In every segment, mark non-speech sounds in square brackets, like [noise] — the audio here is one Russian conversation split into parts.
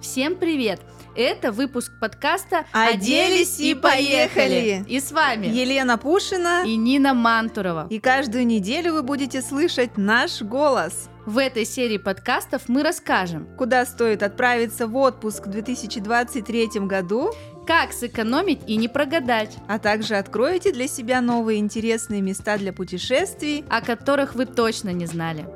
Всем привет! Это выпуск подкаста «Оделись и поехали!» И с вами Елена Пушина и Нина Мантурова. И каждую неделю вы будете слышать наш голос. В этой серии подкастов мы расскажем, куда стоит отправиться в отпуск в 2023 году, как сэкономить и не прогадать, а также откроете для себя новые интересные места для путешествий, о которых вы точно не знали.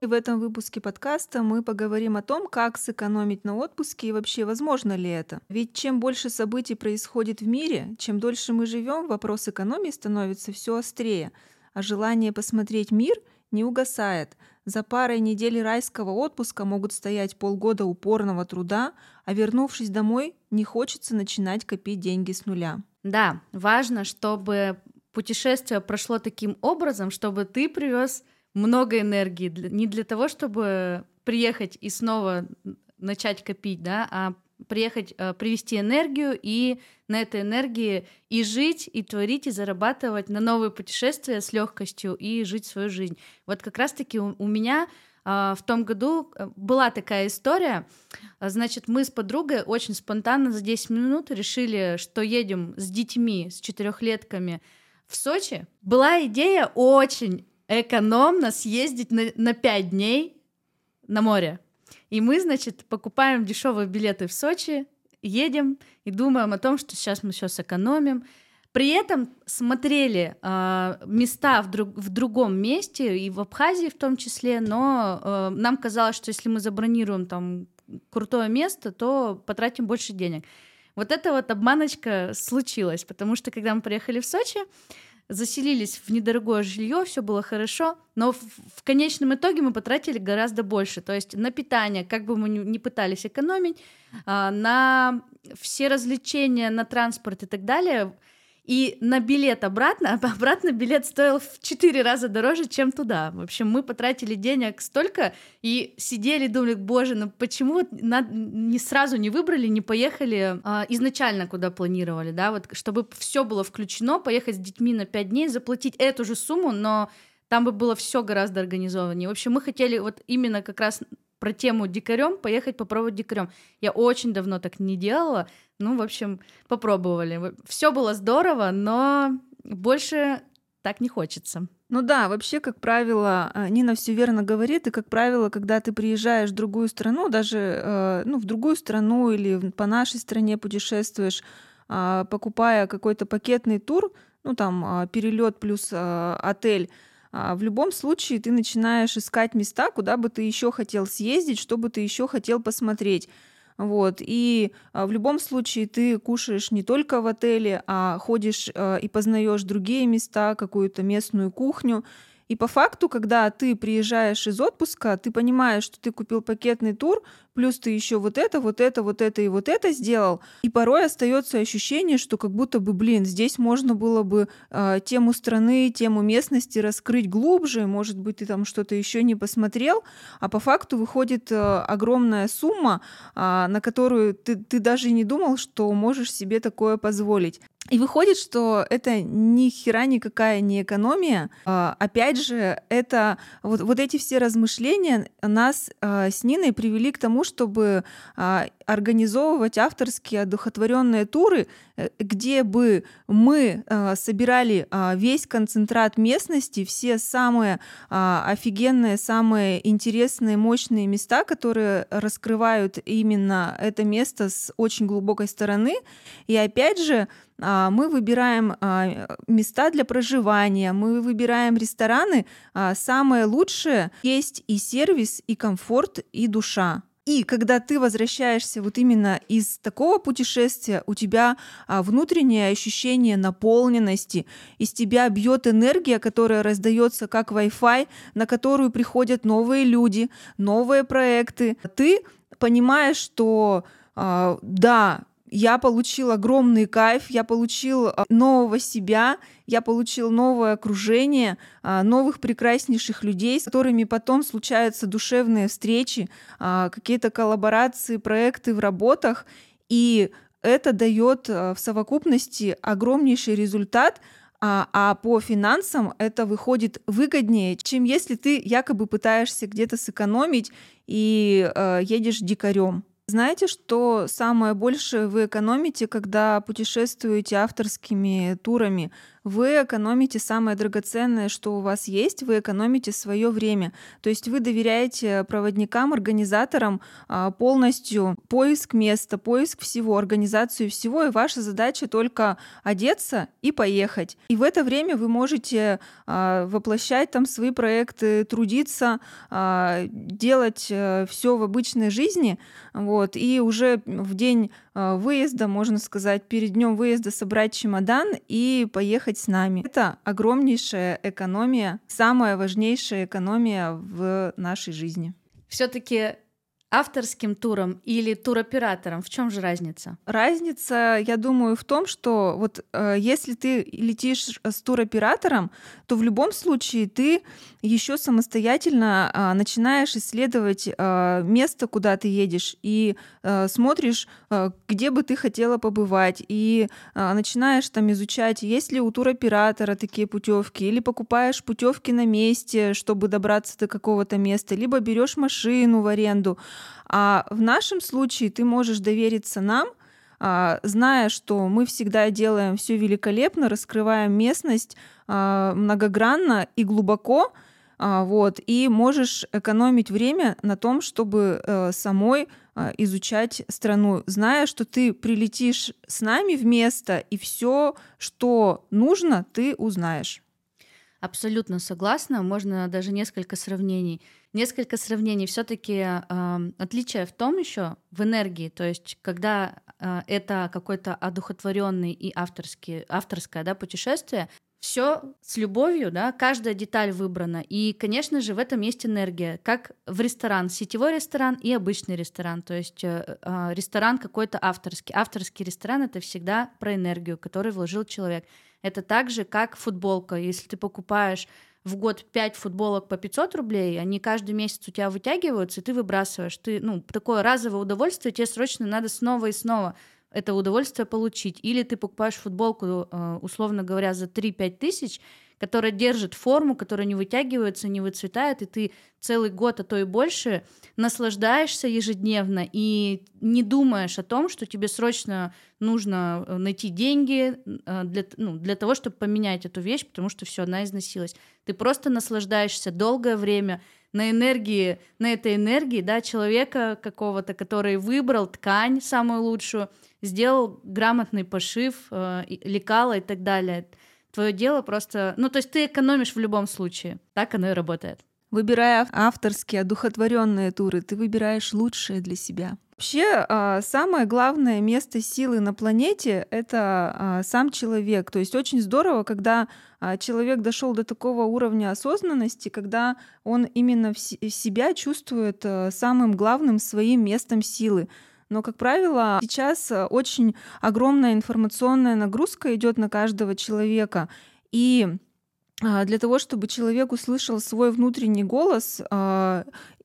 И в этом выпуске подкаста мы поговорим о том, как сэкономить на отпуске и вообще возможно ли это. Ведь чем больше событий происходит в мире, чем дольше мы живем, вопрос экономии становится все острее, а желание посмотреть мир не угасает. За парой недель райского отпуска могут стоять полгода упорного труда, а вернувшись домой, не хочется начинать копить деньги с нуля. Да, важно, чтобы путешествие прошло таким образом, чтобы ты привез много энергии, не для того, чтобы приехать и снова начать копить, да, а приехать, э, привести энергию и на этой энергии и жить, и творить, и зарабатывать на новые путешествия с легкостью и жить свою жизнь. Вот как раз-таки у, у меня а, в том году э, была такая история. Значит, мы с подругой очень спонтанно за 10 минут решили, что едем с детьми, с четырехлетками в Сочи. Была идея очень экономно съездить на, на 5 дней на море. И мы, значит, покупаем дешевые билеты в Сочи, едем и думаем о том, что сейчас мы все сэкономим. При этом смотрели э, места в, друг, в другом месте, и в Абхазии в том числе, но э, нам казалось, что если мы забронируем там крутое место, то потратим больше денег. Вот эта вот обманочка случилась, потому что когда мы приехали в Сочи, заселились в недорогое жилье, все было хорошо, но в, в конечном итоге мы потратили гораздо больше. То есть на питание, как бы мы ни пытались экономить, а, на все развлечения, на транспорт и так далее, и на билет обратно, [laughs] обратно билет стоил в четыре раза дороже, чем туда. В общем, мы потратили денег столько и сидели, думали, боже, ну почему не сразу не выбрали, не поехали а, изначально, куда планировали, да, вот чтобы все было включено, поехать с детьми на пять дней, заплатить эту же сумму, но там бы было все гораздо организованнее. В общем, мы хотели вот именно как раз про тему дикарем поехать попробовать дикарем. Я очень давно так не делала. Ну, в общем, попробовали. Все было здорово, но больше так не хочется. Ну да, вообще, как правило, э, Нина все верно говорит, и, как правило, когда ты приезжаешь в другую страну, даже э, ну, в другую страну или по нашей стране путешествуешь, а, покупая какой-то пакетный тур, ну там а, перелет плюс отель, а, в любом случае ты начинаешь искать места, куда бы ты еще хотел съездить, что бы ты еще хотел посмотреть. Вот. И а, в любом случае ты кушаешь не только в отеле, а ходишь а, и познаешь другие места, какую-то местную кухню. И по факту, когда ты приезжаешь из отпуска, ты понимаешь, что ты купил пакетный тур, плюс ты еще вот это, вот это, вот это и вот это сделал. И порой остается ощущение, что как будто бы, блин, здесь можно было бы э, тему страны, тему местности раскрыть глубже, может быть, ты там что-то еще не посмотрел, а по факту выходит э, огромная сумма, э, на которую ты, ты даже не думал, что можешь себе такое позволить. И выходит, что это ни хера никакая не экономия. А, опять же, это вот, вот эти все размышления нас а, с Ниной привели к тому, чтобы а, организовывать авторские одухотворенные туры, э, где бы мы собирали весь концентрат местности, все самые офигенные, самые интересные, мощные места, которые раскрывают именно это место с очень глубокой стороны. И опять же, мы выбираем а, места для проживания, мы выбираем рестораны. А, самое лучшее есть и сервис, и комфорт, и душа. И когда ты возвращаешься вот именно из такого путешествия, у тебя внутреннее ощущение наполненности, из тебя бьет энергия, которая раздается как Wi-Fi, на которую приходят новые люди, новые проекты. Ты понимаешь, что да, я получил огромный кайф, я получил а, нового себя, я получил новое окружение, а, новых прекраснейших людей, с которыми потом случаются душевные встречи, а, какие-то коллаборации, проекты в работах. И это дает в совокупности огромнейший результат, а, а по финансам это выходит выгоднее, чем если ты якобы пытаешься где-то сэкономить и э, едешь дикарем. Знаете, что самое большее вы экономите, когда путешествуете авторскими турами? Вы экономите самое драгоценное, что у вас есть, вы экономите свое время. То есть вы доверяете проводникам, организаторам а, полностью поиск места, поиск всего, организацию всего, и ваша задача только одеться и поехать. И в это время вы можете а, воплощать там свои проекты, трудиться, а, делать э, все в обычной жизни, вот, и уже в день выезда, можно сказать, перед днем выезда собрать чемодан и поехать с нами. Это огромнейшая экономия, самая важнейшая экономия в нашей жизни. Все-таки авторским туром или туроператором? В чем же разница? Разница, я думаю, в том, что вот э, если ты летишь с туроператором, то в любом случае ты еще самостоятельно э, начинаешь исследовать э, место, куда ты едешь, и э, смотришь, э, где бы ты хотела побывать, и э, начинаешь там изучать, есть ли у туроператора такие путевки, или покупаешь путевки на месте, чтобы добраться до какого-то места, либо берешь машину в аренду. А в нашем случае ты можешь довериться нам, а, зная, что мы всегда делаем все великолепно, раскрываем местность а, многогранно и глубоко, а, вот, и можешь экономить время на том, чтобы э, самой изучать страну, зная, что ты прилетишь с нами в место, и все, что нужно, ты узнаешь. Абсолютно согласна. Можно даже несколько сравнений. Несколько сравнений. Все-таки э, отличие в том еще в энергии. То есть, когда э, это какой-то одухотворенный и авторский, авторское да, путешествие, все с любовью, да, каждая деталь выбрана. И, конечно же, в этом есть энергия, как в ресторан, сетевой ресторан и обычный ресторан. То есть э, э, ресторан какой-то авторский. Авторский ресторан это всегда про энергию, которую вложил человек. Это так же, как футболка. Если ты покупаешь в год 5 футболок по 500 рублей, они каждый месяц у тебя вытягиваются, и ты выбрасываешь. Ты, ну, такое разовое удовольствие, тебе срочно надо снова и снова это удовольствие получить. Или ты покупаешь футболку, э, условно говоря, за 3-5 тысяч, которая держит форму, которая не вытягивается, не выцветает, и ты целый год, а то и больше наслаждаешься ежедневно и не думаешь о том, что тебе срочно нужно э, найти деньги э, для, ну, для того, чтобы поменять эту вещь, потому что все, она износилась. Ты просто наслаждаешься долгое время на энергии, на этой энергии, да, человека какого-то, который выбрал ткань самую лучшую, сделал грамотный пошив, э, лекала и так далее. Твое дело просто... Ну, то есть ты экономишь в любом случае. Так оно и работает. Выбирая авторские, одухотворенные туры, ты выбираешь лучшее для себя. Вообще, а, самое главное место силы на планете — это а, сам человек. То есть очень здорово, когда а, человек дошел до такого уровня осознанности, когда он именно себя чувствует самым главным своим местом силы. Но, как правило, сейчас э, очень огромная информационная нагрузка идет на каждого человека. И а, для того, чтобы человек услышал свой внутренний голос, а,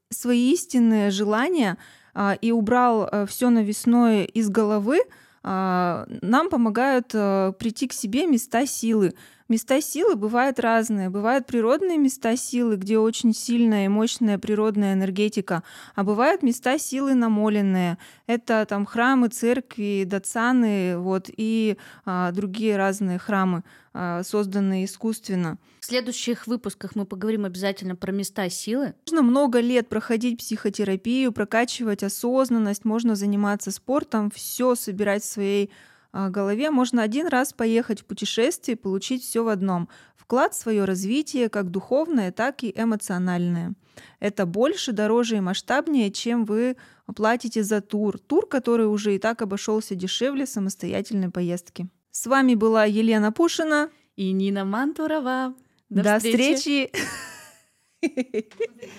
свои истинные желания а, и убрал э, все навесное из головы, нам помогают э, прийти к себе места силы. Места силы бывают разные. Бывают природные места силы, где очень сильная и мощная природная энергетика, а бывают места силы намоленные. Это там храмы, церкви, дацаны вот, и а, другие разные храмы, а, созданные искусственно. В следующих выпусках мы поговорим обязательно про места силы. Можно много лет проходить психотерапию, прокачивать осознанность, можно заниматься спортом, все собирать в своей голове можно один раз поехать в путешествие и получить все в одном. Вклад в свое развитие, как духовное, так и эмоциональное. Это больше, дороже и масштабнее, чем вы платите за тур. Тур, который уже и так обошелся дешевле самостоятельной поездки. С вами была Елена Пушина и Нина Мантурова. До, До встречи! встречи. [laughs]